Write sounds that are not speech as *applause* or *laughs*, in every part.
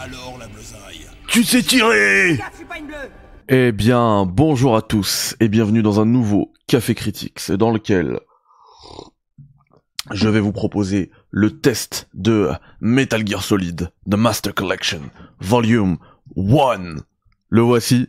Alors la bleusaille. Tu sais tirer Eh bien, bonjour à tous et bienvenue dans un nouveau Café Critics dans lequel je vais vous proposer le test de Metal Gear Solid The Master Collection Volume 1. Le voici.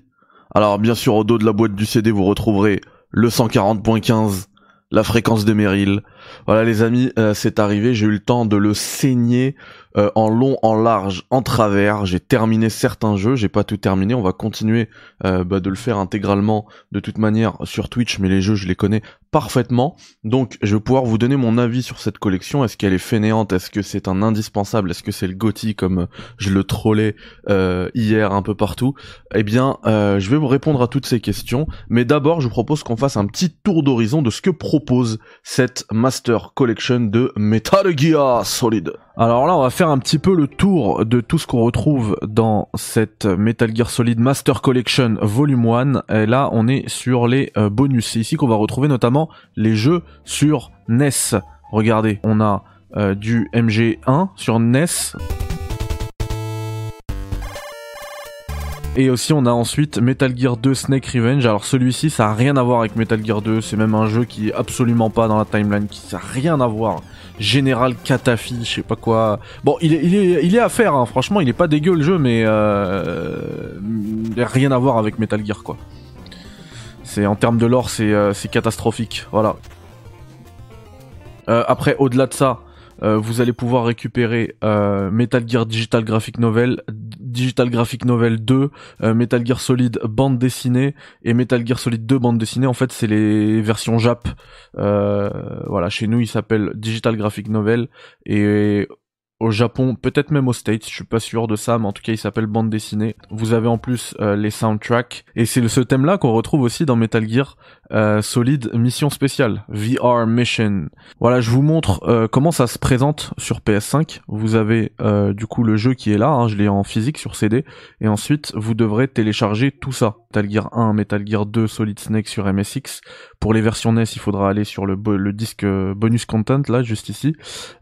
Alors bien sûr au dos de la boîte du CD vous retrouverez le 140.15 la fréquence de Meryl. Voilà les amis, euh, c'est arrivé, j'ai eu le temps de le saigner euh, en long, en large, en travers. J'ai terminé certains jeux, j'ai pas tout terminé. On va continuer euh, bah, de le faire intégralement de toute manière sur Twitch, mais les jeux je les connais parfaitement. Donc je vais pouvoir vous donner mon avis sur cette collection. Est-ce qu'elle est fainéante? Est-ce que c'est un indispensable? Est-ce que c'est le Gotti comme je le trollais euh, hier un peu partout? Eh bien, je vais vous répondre à toutes ces questions. Mais d'abord, je vous propose qu'on fasse un petit tour d'horizon de ce que propose cette Master Collection de Metal Gear Solid. Alors là, on va faire un petit peu le tour de tout ce qu'on retrouve dans cette Metal Gear Solid Master Collection Volume 1. Et là, on est sur les euh, bonus. C'est ici qu'on va retrouver notamment les jeux sur NES. Regardez, on a euh, du MG1 sur NES. Et aussi on a ensuite Metal Gear 2 Snake Revenge. Alors celui-ci ça a rien à voir avec Metal Gear 2, c'est même un jeu qui est absolument pas dans la timeline, qui ça a rien à voir Général Catafi, je sais pas quoi. Bon, il est, il à faire, hein. franchement, il est pas dégueu le jeu, mais euh, rien à voir avec Metal Gear, quoi. En termes de lore, c'est euh, catastrophique, voilà. Euh, après, au-delà de ça, euh, vous allez pouvoir récupérer Metal Gear Digital Graphic Novel, Digital Graphic Novel 2, euh, Metal Gear Solid bande dessinée et Metal Gear Solid 2 bande dessinée. En fait, c'est les versions Jap. voilà, chez nous, il s'appelle Digital Graphic Novel et au Japon, peut-être même aux States, je suis pas sûr de ça, mais en tout cas il s'appelle bande dessinée. Vous avez en plus euh, les soundtracks, et c'est ce thème-là qu'on retrouve aussi dans Metal Gear euh, Solid Mission Spéciale, VR Mission. Voilà, je vous montre euh, comment ça se présente sur PS5. Vous avez du coup le jeu qui est là, hein, je l'ai en physique sur CD, et ensuite vous devrez télécharger tout ça. Metal Gear 1, Metal Gear 2, Solid Snake sur MSX. Pour les versions NES, il faudra aller sur le, le disque bonus content, là, juste ici.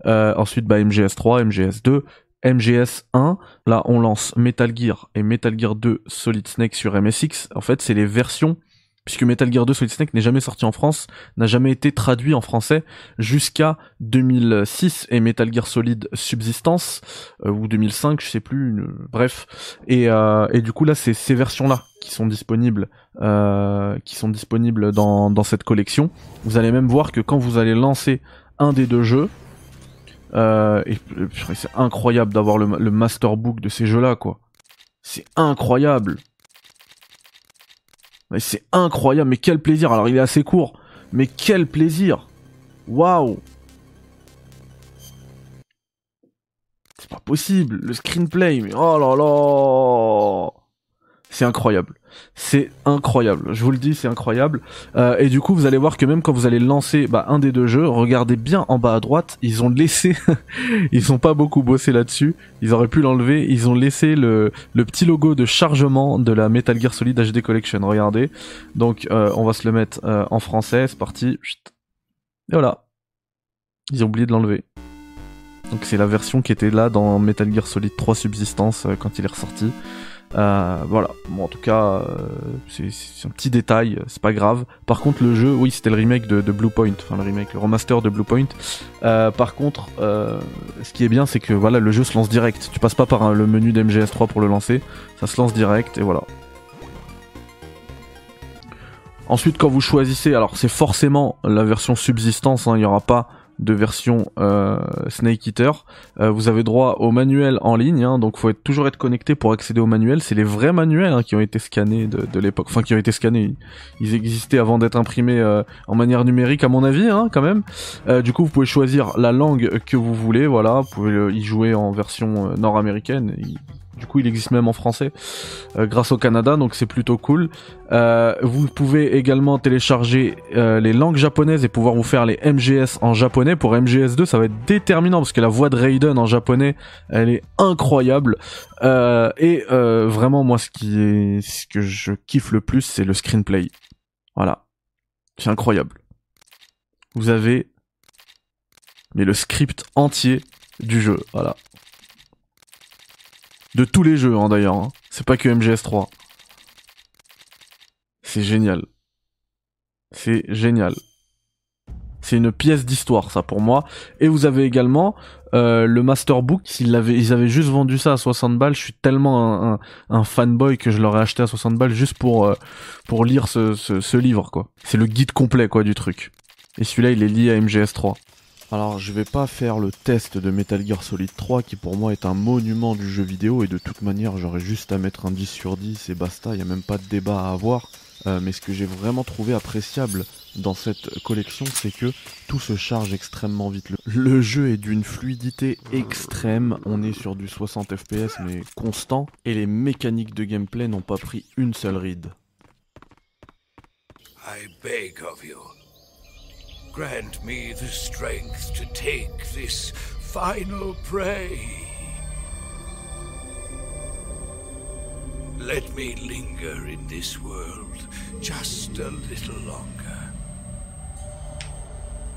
ensuite, bah, MGS3, MGS2, MGS1, là on lance Metal Gear et Metal Gear 2 Solid Snake sur MSX, en fait c'est les versions, puisque Metal Gear 2 Solid Snake n'est jamais sorti en France, n'a jamais été traduit en français jusqu'à 2006 et Metal Gear Solid Subsistance, euh, ou 2005 je sais plus, bref, euh, et, du coup là c'est ces versions-là qui sont disponibles euh, dans cette collection. Vous allez même voir que quand vous allez lancer un des deux jeux, et c'est incroyable d'avoir le, le masterbook de ces jeux-là, quoi. C'est incroyable. Mais c'est incroyable, mais quel plaisir. Alors il est assez court, mais quel plaisir. Waouh. C'est pas possible, le screenplay, mais oh là là. C'est incroyable. C'est incroyable. Je vous le dis, c'est incroyable. Euh, et du coup, vous allez voir que même quand vous allez lancer bah, un des deux jeux, regardez bien en bas à droite, ils ont laissé, *laughs* ils ont pas beaucoup bossé là-dessus. Ils auraient pu l'enlever. Ils ont laissé le, petit logo de chargement de la Metal Gear Solid HD Collection. Regardez. Donc, euh, on va se le mettre euh, en français. C'est parti. Et voilà. Ils ont oublié de l'enlever. Donc c'est la version qui était là dans Metal Gear Solid 3 Subsistance quand il est ressorti. Euh, voilà, bon, en tout cas, euh, c'est un petit détail, c'est pas grave. Par contre, le jeu, oui, c'était le remake de, Blue Point, enfin le remake, le remaster de Blue Point. Euh, par contre, ce qui est bien, c'est que voilà, le jeu se lance direct. Tu passes pas par le menu d'MGS3 pour le lancer, ça se lance direct et voilà. Ensuite, quand vous choisissez, alors c'est forcément la version subsistance, hein, il n'y aura pas de version euh, Snake Eater. Euh, vous avez droit au manuel en ligne, hein, donc faut être, toujours être connecté pour accéder au manuel. C'est les vrais manuels hein, qui ont été scannés de, l'époque, enfin qui ont été scannés. Ils existaient avant d'être imprimés euh, en manière numérique, à mon avis, hein, quand même. du coup, vous pouvez choisir la langue que vous voulez. Voilà, vous pouvez y jouer en version nord-américaine. Du coup, il existe même en français euh, grâce au Canada, donc c'est plutôt cool. Euh, vous pouvez également télécharger euh, les langues japonaises et pouvoir vous faire les MGS en japonais. Pour MGS2, ça va être déterminant parce que la voix de Raiden en japonais, elle est incroyable. et vraiment, moi, ce qui est, ce que je kiffe le plus, c'est le screenplay. Voilà, c'est incroyable. Vous avez mais le script entier du jeu. Voilà. De tous les jeux, hein, d'ailleurs. Hein. C'est pas que MGS3. C'est génial. C'est génial. C'est une pièce d'histoire, ça, pour moi. Et vous avez également euh, le Masterbook. Ils avaient, ils avaient juste vendu ça à 60 balles. Je suis tellement un, fanboy que je l'aurais acheté à 60 balles juste pour, euh, pour lire ce, ce, ce livre, quoi. C'est le guide complet, quoi, du truc. Et celui-là, il est lié à MGS3. Alors je vais pas faire le test de Metal Gear Solid 3 qui pour moi est un monument du jeu vidéo et de toute manière j'aurais juste à mettre un 10 sur 10 et basta, il a même pas de débat à avoir. Euh, mais ce que j'ai vraiment trouvé appréciable dans cette collection, c'est que tout se charge extrêmement vite. Le, jeu est d'une fluidité extrême, on est sur du 60 fps mais constant, et les mécaniques de gameplay n'ont pas pris une seule ride. I beg of you. Grant me the strength to take this final prey. Let me linger in this world just a little longer.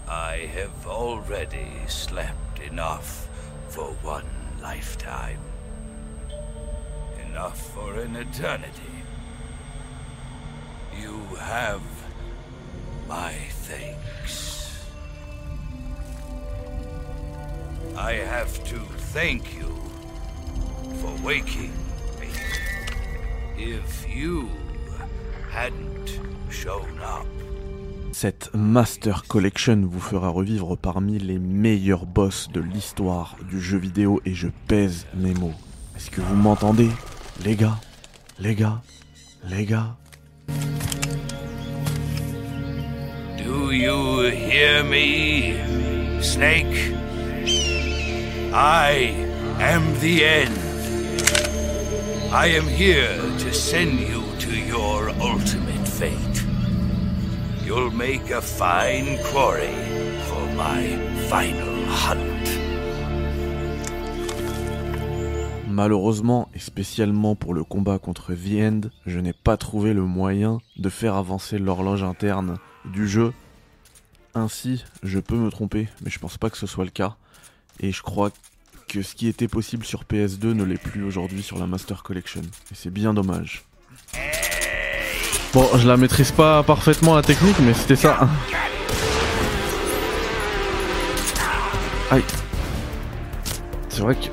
I have already slept enough for one lifetime. Enough for an eternity. You have my thanks. I have to thank you for waking me. If you hadn't shown up. Cette Master Collection vous fera revivre parmi les meilleurs boss de l'histoire du jeu vidéo et je pèse mes mots. Est-ce que vous m'entendez? Les gars? Les gars? Les gars? Do you hear me, Snake? I am the end. I am here to send you to your ultimate fate. You'll make a fine quarry for my final hunt. Malheureusement, et spécialement pour le combat contre The End, je n'ai pas trouvé le moyen de faire avancer l'horloge interne du jeu. Ainsi, je peux me tromper, mais je pense pas que ce soit le cas. Et je crois que ce qui était possible sur PS2 ne l'est plus aujourd'hui sur la Master Collection. Et c'est bien dommage. Bon, je la maîtrise pas parfaitement la technique, mais c'était ça. Aïe. C'est vrai que...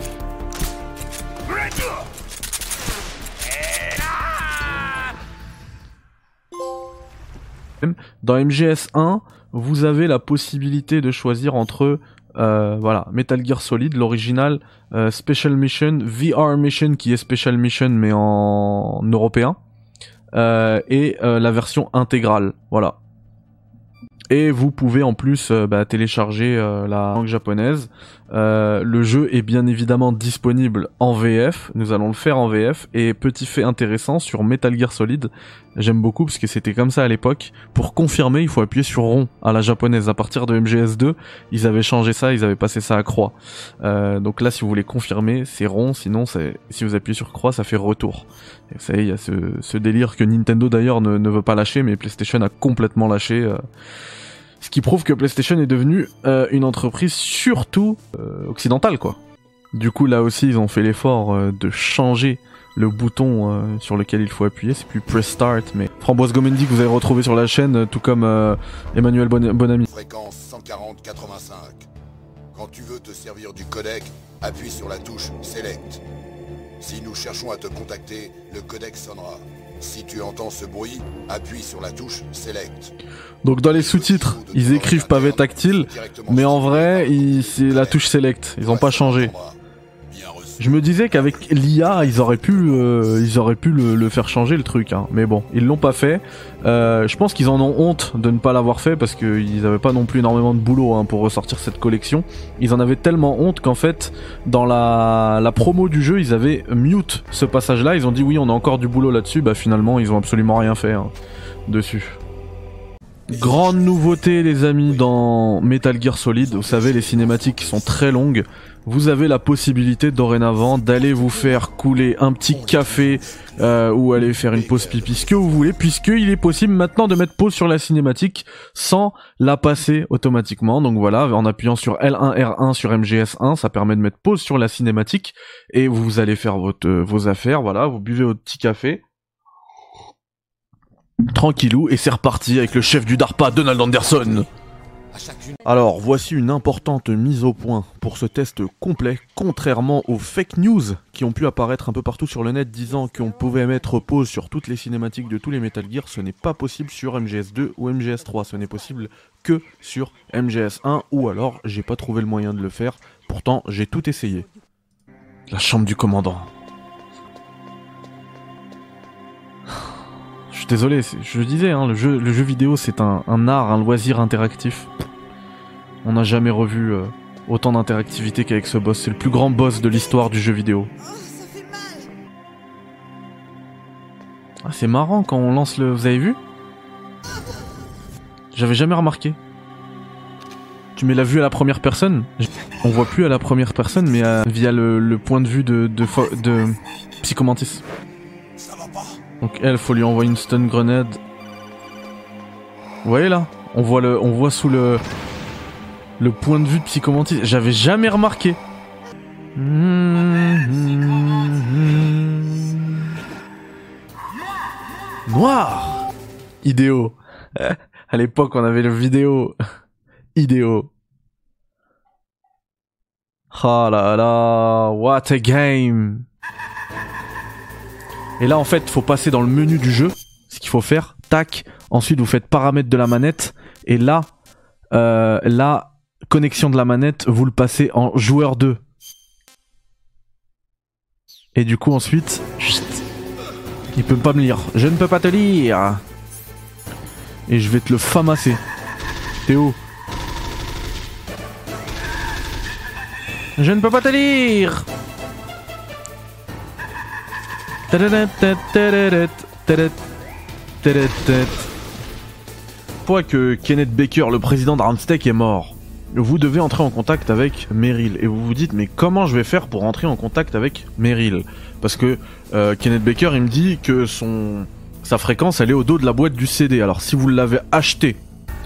Dans MGS1, vous avez la possibilité de choisir entre euh, voilà, Metal Gear Solid, l'original, euh, Special Mission, VR Mission qui est Special Mission mais en, européen, euh, et la version intégrale. Voilà. Et vous pouvez en plus bah, télécharger la langue japonaise. le jeu est bien évidemment disponible en VF. Nous allons le faire en VF. Et petit fait intéressant sur Metal Gear Solid, J'aime beaucoup parce que c'était comme ça à l'époque. Pour confirmer, il faut appuyer sur rond à la japonaise. À partir de MGS2, ils avaient changé ça, ils avaient passé ça à croix. Euh, donc là, si vous voulez confirmer, c'est rond. Sinon, si vous appuyez sur croix, ça fait retour. Et vous savez, il y a ce, délire que Nintendo d'ailleurs ne, veut pas lâcher, mais PlayStation a complètement lâché. Euh, ce qui prouve que PlayStation est devenue euh, une entreprise surtout occidentale, quoi. Du coup, là aussi, ils ont fait l'effort de changer le bouton euh, sur lequel il faut appuyer, c'est plus press start, mais Framboise Gomendi que vous avez retrouvé sur la chaîne, euh, tout comme euh, Emmanuel Bonami. Fréquence 140-85. Quand tu veux te servir du codec, appuie sur la touche Select. Si nous cherchons à te contacter, le codec sonnera. Si tu entends ce bruit, appuie sur la touche Select. Donc dans les sous-titres, ils écrivent pavé tactile, mais en vrai, c'est la touche Select. Ils n'ont pas changé. Je me disais qu'avec l'IA, ils auraient pu, euh, ils auraient pu le, faire changer le truc, hein. mais bon, ils l'ont pas fait. Euh, je pense qu'ils en ont honte de ne pas l'avoir fait parce qu'ils n'avaient pas non plus énormément de boulot hein, pour ressortir cette collection. Ils en avaient tellement honte qu'en fait, dans la, la promo du jeu, ils avaient mute ce passage-là. Ils ont dit oui, on a encore du boulot là-dessus. Bah finalement, ils ont absolument rien fait hein, dessus. Grande nouveauté les amis dans Metal Gear Solid, vous savez les cinématiques sont très longues, vous avez la possibilité dorénavant d'aller vous faire couler un petit café euh, ou aller faire une pause pipi, ce que vous voulez, puisqu'il est possible maintenant de mettre pause sur la cinématique sans la passer automatiquement. Donc voilà, en appuyant sur L1, R1 sur MGS1, ça permet de mettre pause sur la cinématique et vous allez faire votre, vos affaires, voilà, vous buvez votre petit café. Tranquillou, et c'est reparti avec le chef du DARPA, Donald Anderson. Alors, voici une importante mise au point pour ce test complet, contrairement aux fake news qui ont pu apparaître un peu partout sur le net disant qu'on pouvait mettre pause sur toutes les cinématiques de tous les Metal Gear, ce n'est pas possible sur MGS2 ou MGS3, ce n'est possible que sur MGS1 ou alors j'ai pas trouvé le moyen de le faire, pourtant j'ai tout essayé. La chambre du commandant. Désolé, je le disais, hein, le, jeu, vidéo c'est un, art, un loisir interactif. On n'a jamais revu euh, autant d'interactivité qu'avec ce boss. C'est le plus grand boss de l'histoire du jeu vidéo. Ah, c'est marrant quand on lance le. Vous avez vu? J'avais jamais remarqué. Tu mets la vue à la première personne? On voit plus à la première personne, mais euh, via le, point de vue de Psychomantis. Donc elle, faut lui envoyer une stun grenade. Vous voyez là? On voit le, on voit sous le, le point de vue de Psychomantis. J'avais jamais remarqué. Noir Idéo. *laughs* À l'époque, on avait le vidéo. *laughs* Idéo. Oh là là, what a game. Et là, en fait, faut passer dans le menu du jeu. Ce qu'il faut faire. Tac. Ensuite, vous faites paramètres de la manette. Et là, euh, là, connexion de la manette, vous le passez en joueur 2. Et du coup ensuite, il peut pas me lire. Je ne peux pas te lire. Et je vais te le famasser. Théo. Je ne peux pas te lire. Fois que Kenneth Baker, le président de Randstech, est mort vous devez entrer en contact avec Meryl. Et vous vous dites, mais comment je vais faire pour entrer en contact avec Meryl? Parce que euh, Kenneth Baker, il me dit que son sa fréquence, elle est au dos de la boîte du CD. Alors si vous l'avez acheté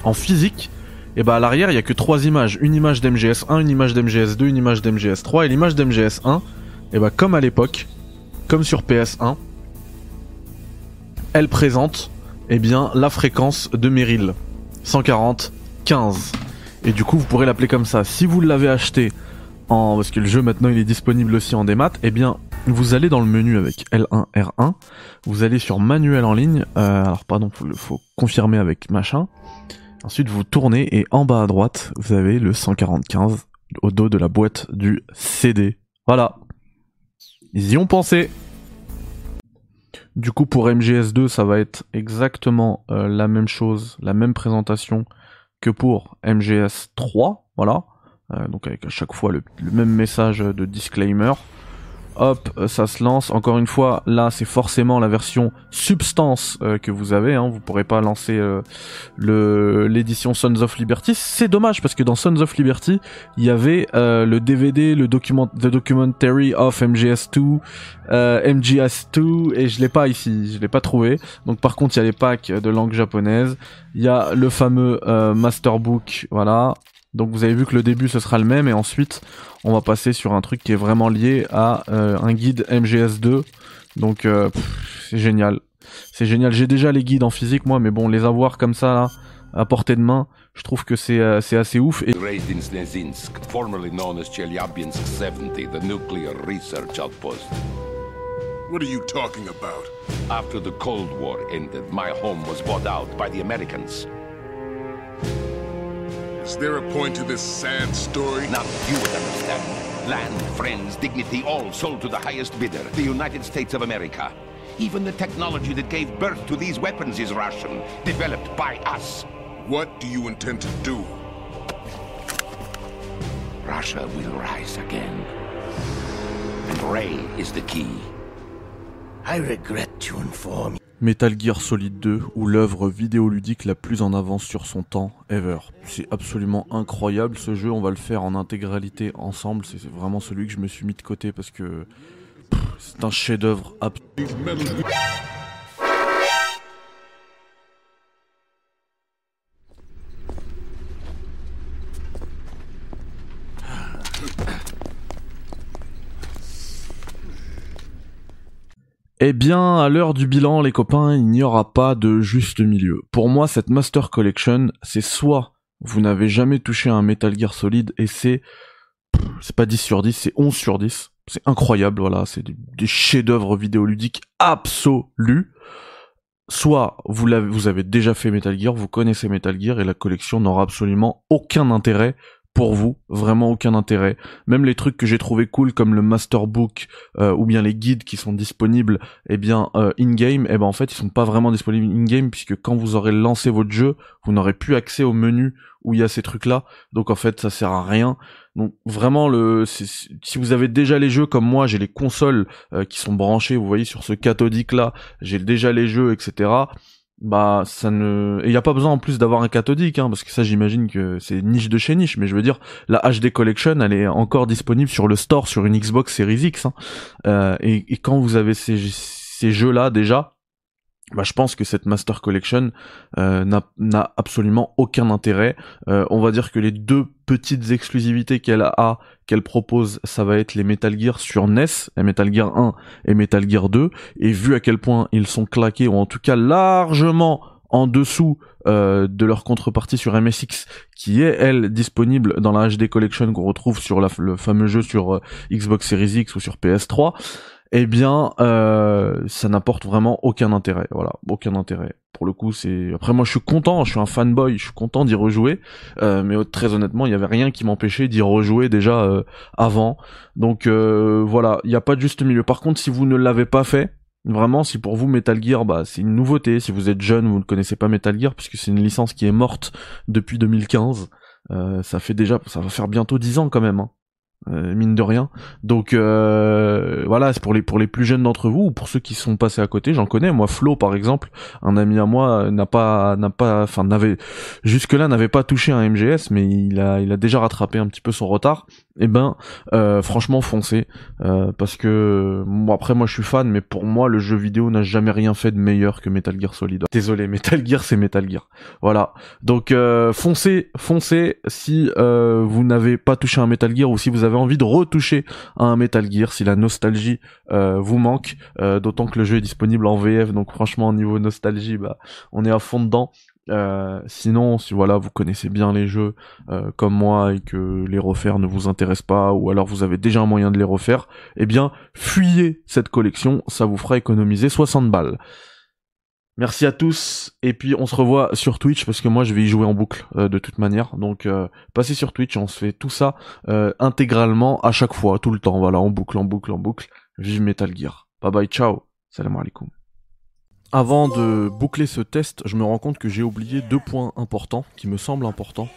en physique, et eh ben à l'arrière, il y a que trois images. Une image d'MGS1, une image d'MGS2, une image d'MGS3. Et l'image d'MGS1, et eh ben comme à l'époque, comme sur PS1, elle présente eh bien, la fréquence de Meryl. 140, 15. Et du coup, vous pourrez l'appeler comme ça. Si vous l'avez acheté en, parce que le jeu maintenant il est disponible aussi en démat, eh bien, vous allez dans le menu avec L1, R1, vous allez sur manuel en ligne, euh, alors pardon, faut, faut confirmer avec machin. Ensuite, vous tournez et en bas à droite, vous avez le 145 au dos de la boîte du CD. Voilà. Ils y ont pensé. Du coup, pour MGS2, ça va être exactement euh, la même chose, la même présentation que pour MGS 3, voilà. Euh, donc avec à chaque fois le, même message de disclaimer. Hop, euh, ça se lance. Encore une fois, là, c'est forcément la version substance euh, que vous avez. Hein. Vous pourrez pas lancer le l'édition Sons of Liberty. C'est dommage parce que dans Sons of Liberty, il y avait le DVD, le document, the documentary of MGS2, MGS2, et je l'ai pas ici. Je l'ai pas trouvé. Donc par contre, il y a les packs de langue japonaise. Il y a le fameux Masterbook, voilà. Donc vous avez vu que le début ce sera le même et ensuite on va passer sur un truc qui est vraiment lié à euh, un guide MGS2. Donc euh, c'est génial. C'est génial. J'ai déjà les guides en physique moi mais bon les avoir comme ça là à portée de main, je trouve que c'est euh, c'est assez ouf et What are you talking about? After the Cold War ended, my home was bought out by the Americans. Is there a point to this sad story? Now you would understand. Land, friends, dignity, all sold to the highest bidder, the United States of America. Even the technology that gave birth to these weapons is Russian, developed by us. What do you intend to do? Russia will rise again. And Ray is the key. I regret to inform you. Metal Gear Solid 2 ou l'œuvre vidéoludique la plus en avance sur son temps ever. C'est absolument incroyable ce jeu, on va le faire en intégralité ensemble, c'est vraiment celui que je me suis mis de côté parce que c'est un chef-d'œuvre absolu. Eh bien, à l'heure du bilan, les copains, il n'y aura pas de juste milieu. Pour moi, cette Master Collection, c'est soit vous n'avez jamais touché un Metal Gear Solid et c'est c'est pas 10 sur 10, c'est 11 sur 10. C'est incroyable, voilà, c'est des, chefs-d'œuvre vidéoludiques absolus. Soit vous l'avez, vous avez déjà fait Metal Gear, vous connaissez Metal Gear et la collection n'aura absolument aucun intérêt pour vous, vraiment aucun intérêt. Même les trucs que j'ai trouvé cool comme le masterbook euh, ou bien les guides qui sont disponibles, eh bien euh, in-game, eh ben en fait ils sont pas vraiment disponibles in-game puisque quand vous aurez lancé votre jeu, vous n'aurez plus accès au menu où il y a ces trucs là. Donc en fait ça sert à rien. Donc vraiment le si vous avez déjà les jeux comme moi, j'ai les consoles euh, qui sont branchées, vous voyez sur ce cathodique là, j'ai déjà les jeux etc bah ça ne il y a pas besoin en plus d'avoir un cathodique hein, parce que ça j'imagine que c'est niche de chez niche mais je veux dire la HD collection elle est encore disponible sur le store sur une Xbox Series X hein. euh, et, quand vous avez ces, ces jeux là déjà bah, je pense que cette Master Collection euh, n'a absolument aucun intérêt. Euh, on va dire que les deux petites exclusivités qu'elle a, qu'elle propose, ça va être les Metal Gear sur NES, et Metal Gear 1 et Metal Gear 2. Et vu à quel point ils sont claqués, ou en tout cas largement en dessous euh, de leur contrepartie sur MSX, qui est elle disponible dans la HD Collection qu'on retrouve sur le fameux jeu sur Xbox Series X ou sur PS3 eh bien, euh, ça n'apporte vraiment aucun intérêt. Voilà, aucun intérêt. Pour le coup, c'est. Après, moi, je suis content. Je suis un fanboy. Je suis content d'y rejouer. Euh, mais très honnêtement, il y avait rien qui m'empêchait d'y rejouer déjà euh, avant. Donc voilà, il n'y a pas de juste milieu. Par contre, si vous ne l'avez pas fait, Vraiment, si pour vous Metal Gear, bah, c'est une nouveauté. Si vous êtes jeune, vous ne connaissez pas Metal Gear, puisque c'est une licence qui est morte depuis 2015. ça fait déjà, ça va faire bientôt 10 ans quand même. Hein. Euh, mine de rien. Donc euh, voilà, c'est pour les pour les plus jeunes d'entre vous ou pour ceux qui sont passés à côté. J'en connais. Moi, Flo, par exemple, un ami à moi n'a pas n'a pas, enfin n'avait jusque là n'avait pas touché un MGS, mais il a il a déjà rattrapé un petit peu son retard. Et eh ben, euh, franchement, foncez parce que moi après moi je suis fan, mais pour moi le jeu vidéo n'a jamais rien fait de meilleur que Metal Gear Solid. Désolé, Metal Gear c'est Metal Gear. Voilà. Donc foncez, foncez si vous n'avez pas touché un Metal Gear ou si vous avez envie de retoucher à un Metal Gear, si la nostalgie euh, vous manque, euh, d'autant que le jeu est disponible en VF, donc franchement au niveau nostalgie, bah on est à fond dedans. Euh, sinon, si voilà, vous connaissez bien les jeux comme moi et que les refaire ne vous intéresse pas, ou alors vous avez déjà un moyen de les refaire, eh bien, fuyez cette collection, ça vous fera économiser 60 balles. Merci à tous et puis on se revoit sur Twitch parce que moi je vais y jouer en boucle euh, de toute manière. Donc euh, passez sur Twitch, on se fait tout ça euh, intégralement à chaque fois, tout le temps. Voilà, en boucle, en boucle, en boucle. Vive Metal Gear. Bye bye, ciao. Salam alaikum. Avant de boucler ce test, je me rends compte que j'ai oublié deux points importants qui me semblent importants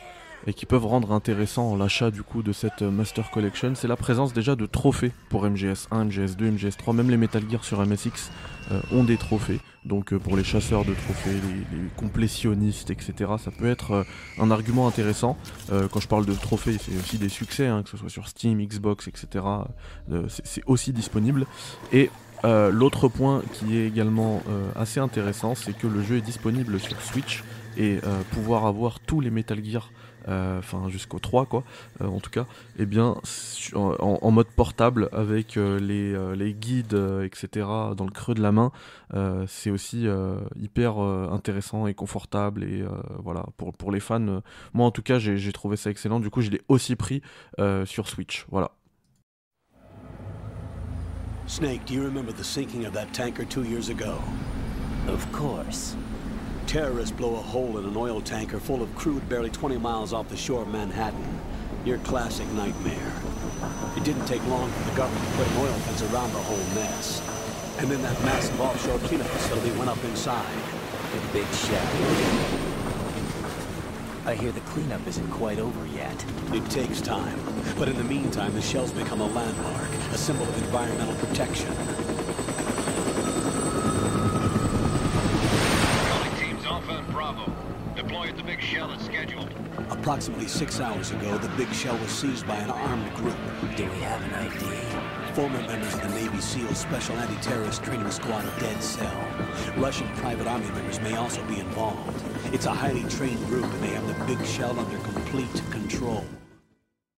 et qui peuvent rendre intéressant l'achat du coup de cette Master Collection, c'est la présence déjà de trophées pour MGS1, MGS2, MGS3, même les Metal Gear sur MSX euh, ont des trophées. Donc euh, pour les chasseurs de trophées, les, complétionnistes, etc., ça peut être euh, un argument intéressant. quand je parle de trophées, c'est aussi des succès, hein, que ce soit sur Steam, Xbox, etc. c'est aussi disponible. Et l'autre point qui est également assez intéressant, c'est que le jeu est disponible sur Switch et pouvoir avoir tous les Metal Gear euh, enfin jusqu'au 3 quoi, euh, en tout cas, et eh bien en, mode portable avec euh, les, les, guides, etc. dans le creux de la main, c'est aussi hyper intéressant et confortable et voilà pour, pour les fans. moi en tout cas j'ai trouvé ça excellent. Du coup je l'ai aussi pris sur Switch. Voilà. Snake, do you remember the sinking of that tanker two years ago? Of course. Terrorists blow a hole in an oil tanker full of crude barely 20 miles off the shore of Manhattan. Your classic nightmare. It didn't take long for the government to put an oil fence around the whole mess. And then that massive offshore cleanup facility went up inside. The big shack. I hear the cleanup isn't quite over yet. It takes time. But in the meantime, the shell's become a landmark, a symbol of environmental protection. Approximately six hours ago, the Big Shell was seized by an armed group. Do we have an ID? Former members of the Navy SEAL Special Anti-Terrorist Training Squad Dead Cell. Russian private army members may also be involved. It's a highly trained group and they have the Big Shell under complete control.